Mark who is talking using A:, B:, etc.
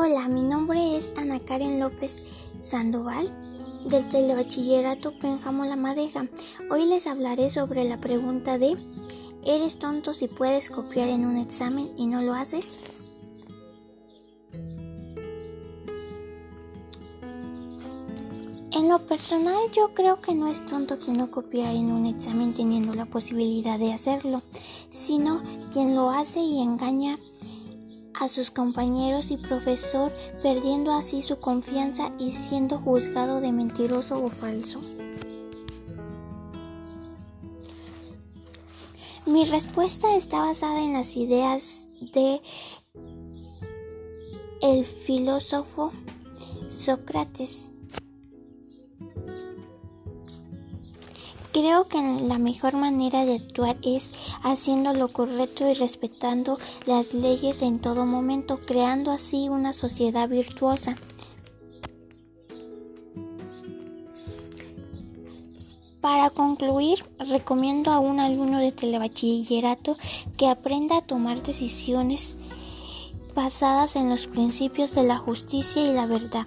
A: Hola, mi nombre es Ana Karen López Sandoval del Telebachillerato Pénjamo La Madeja. Hoy les hablaré sobre la pregunta de ¿Eres tonto si puedes copiar en un examen y no lo haces? En lo personal yo creo que no es tonto quien no copia en un examen teniendo la posibilidad de hacerlo, sino quien lo hace y engaña a sus compañeros y profesor, perdiendo así su confianza y siendo juzgado de mentiroso o falso. Mi respuesta está basada en las ideas de el filósofo Sócrates. Creo que la mejor manera de actuar es haciendo lo correcto y respetando las leyes en todo momento, creando así una sociedad virtuosa. Para concluir, recomiendo a un alumno de telebachillerato que aprenda a tomar decisiones basadas en los principios de la justicia y la verdad.